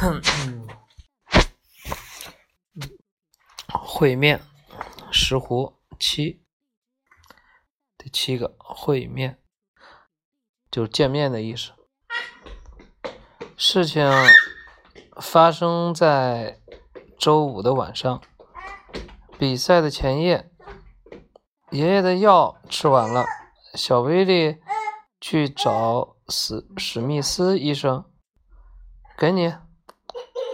会面，石斛七，第七个会面，就是见面的意思。事情发生在周五的晚上，比赛的前夜，爷爷的药吃完了，小威力去找史史密斯医生，给你。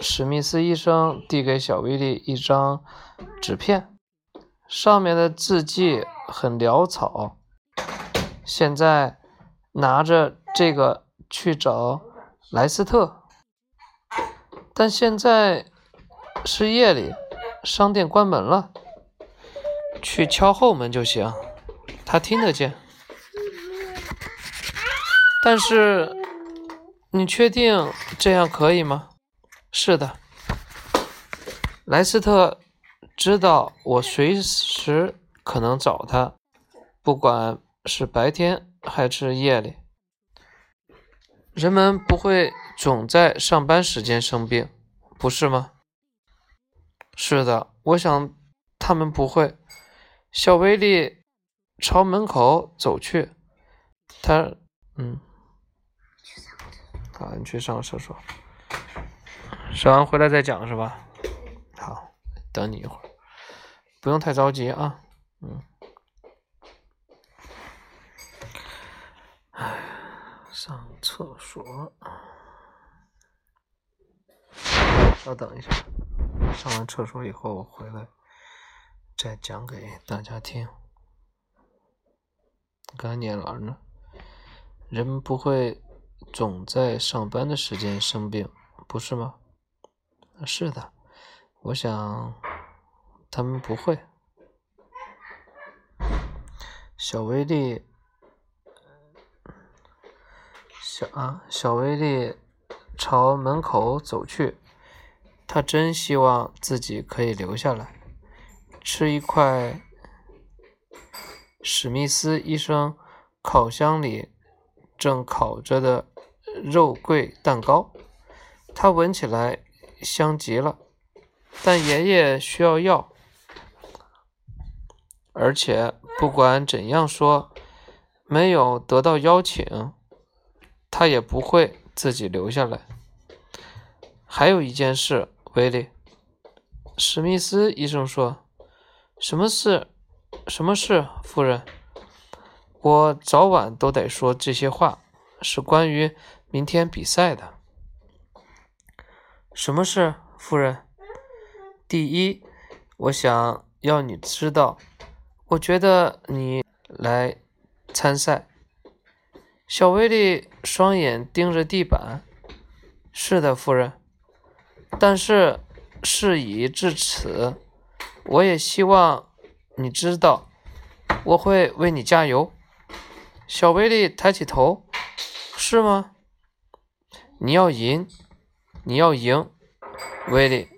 史密斯医生递给小威利一张纸片，上面的字迹很潦草。现在拿着这个去找莱斯特，但现在是夜里，商店关门了。去敲后门就行，他听得见。但是你确定这样可以吗？是的，莱斯特知道我随时可能找他，不管是白天还是夜里。人们不会总在上班时间生病，不是吗？是的，我想他们不会。小威利朝门口走去，他，嗯，好，你去上个厕所。上完回来再讲是吧？好，等你一会儿，不用太着急啊。嗯，哎，上厕所，稍等一下，上完厕所以后我回来再讲给大家听。刚才念完呢，人不会总在上班的时间生病，不是吗？是的，我想他们不会。小威力，小啊，小威力朝门口走去。他真希望自己可以留下来，吃一块史密斯医生烤箱里正烤着的肉桂蛋糕。他闻起来。香极了，但爷爷需要药，而且不管怎样说，没有得到邀请，他也不会自己留下来。还有一件事，威利，史密斯医生说：“什么事？什么事，夫人？我早晚都得说这些话，是关于明天比赛的。”什么事，夫人？第一，我想要你知道，我觉得你来参赛。小威利双眼盯着地板。是的，夫人。但是事已至此，我也希望你知道，我会为你加油。小威利抬起头。是吗？你要赢。你要赢，威利，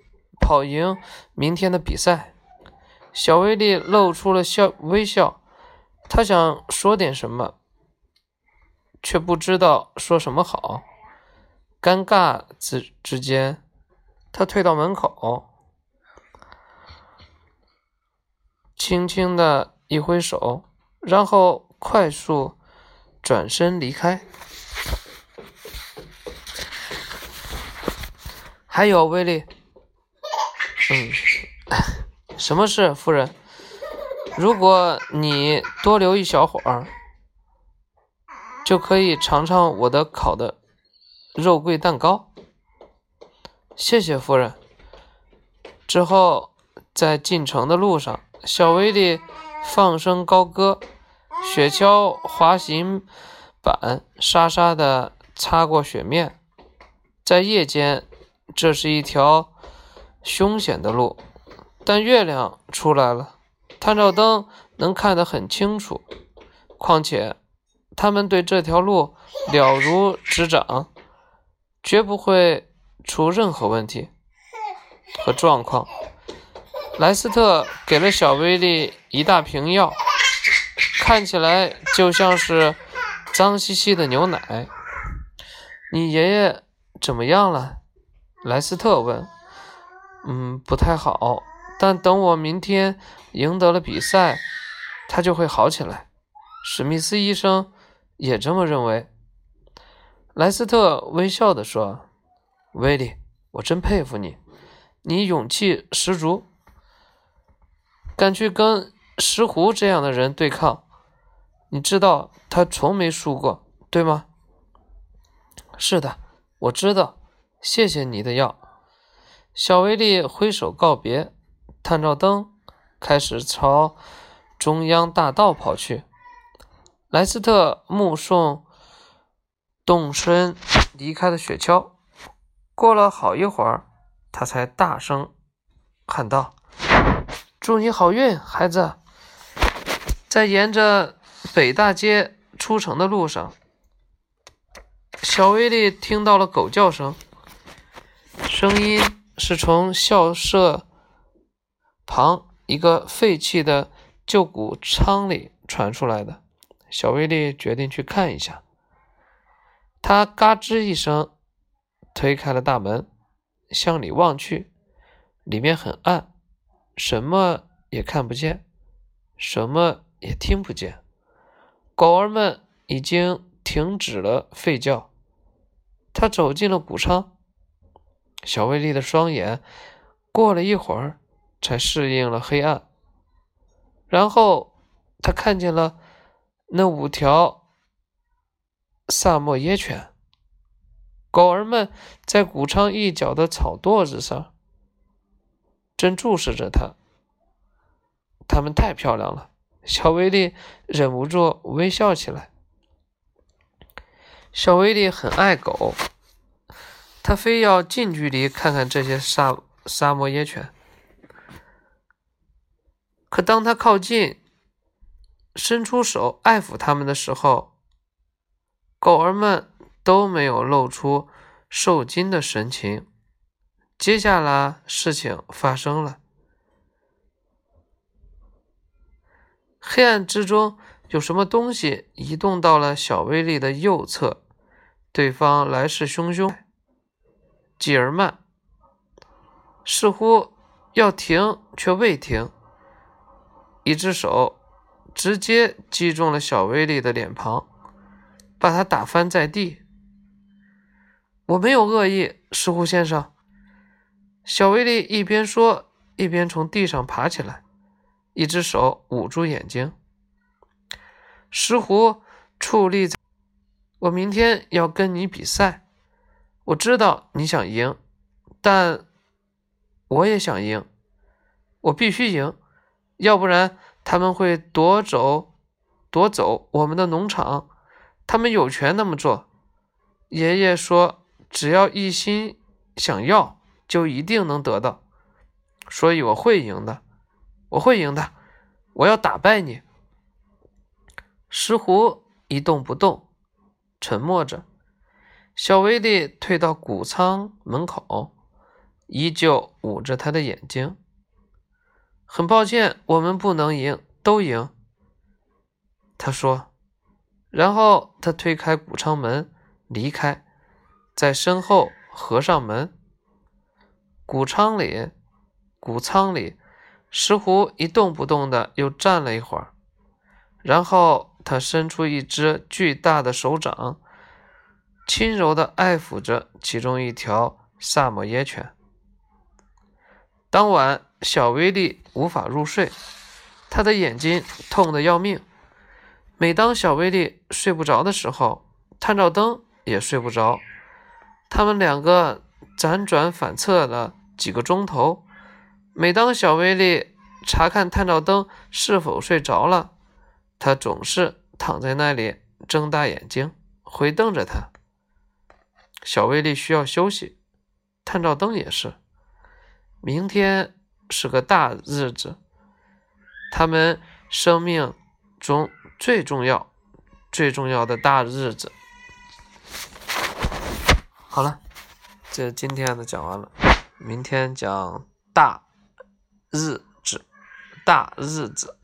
跑赢明天的比赛。小威利露出了笑微笑，他想说点什么，却不知道说什么好。尴尬之之间，他退到门口，轻轻的一挥手，然后快速转身离开。还有威利，嗯，什么事，夫人？如果你多留一小会儿，就可以尝尝我的烤的肉桂蛋糕。谢谢，夫人。之后，在进城的路上，小威利放声高歌，雪橇滑行板沙沙的擦过雪面，在夜间。这是一条凶险的路，但月亮出来了，探照灯能看得很清楚。况且，他们对这条路了如指掌，绝不会出任何问题和状况。莱斯特给了小威利一大瓶药，看起来就像是脏兮兮的牛奶。你爷爷怎么样了？莱斯特问。嗯，不太好。但等我明天赢得了比赛，他就会好起来。史密斯医生也这么认为。莱斯特微笑地说：“威利，我真佩服你，你勇气十足，敢去跟石斛这样的人对抗。你知道他从没输过，对吗？”“是的，我知道。谢谢你的药。”小威力挥手告别，探照灯开始朝中央大道跑去。莱斯特目送动身离开的雪橇，过了好一会儿，他才大声喊道：“祝你好运，孩子！”在沿着北大街出城的路上，小威力听到了狗叫声，声音。是从校舍旁一个废弃的旧谷仓里传出来的。小威利决定去看一下。他嘎吱一声推开了大门，向里望去，里面很暗，什么也看不见，什么也听不见。狗儿们已经停止了吠叫。他走进了谷仓。小威力的双眼过了一会儿才适应了黑暗，然后他看见了那五条萨摩耶犬。狗儿们在谷仓一角的草垛子上正注视着他。它们太漂亮了，小威力忍不住微笑起来。小威力很爱狗。他非要近距离看看这些沙沙漠野犬，可当他靠近，伸出手爱抚它们的时候，狗儿们都没有露出受惊的神情。接下来，事情发生了，黑暗之中有什么东西移动到了小威力的右侧，对方来势汹汹。吉尔曼似乎要停，却未停。一只手直接击中了小威利的脸庞，把他打翻在地。我没有恶意，石虎先生。小威利一边说，一边从地上爬起来，一只手捂住眼睛。石斛矗立在，我明天要跟你比赛。我知道你想赢，但我也想赢。我必须赢，要不然他们会夺走夺走我们的农场。他们有权那么做。爷爷说，只要一心想要，就一定能得到。所以我会赢的，我会赢的。我要打败你。石斛一动不动，沉默着。小威利退到谷仓门口，依旧捂着他的眼睛。很抱歉，我们不能赢，都赢。他说，然后他推开谷仓门离开，在身后合上门。谷仓里，谷仓里，石斛一动不动的又站了一会儿，然后他伸出一只巨大的手掌。轻柔地爱抚着其中一条萨摩耶犬。当晚，小威利无法入睡，他的眼睛痛得要命。每当小威利睡不着的时候，探照灯也睡不着。他们两个辗转反侧了几个钟头。每当小威力查看探照灯是否睡着了，他总是躺在那里，睁大眼睛，回瞪着他。小威力需要休息，探照灯也是。明天是个大日子，他们生命中最重要、最重要的大日子。好了，这今天的讲完了，明天讲大日子，大日子。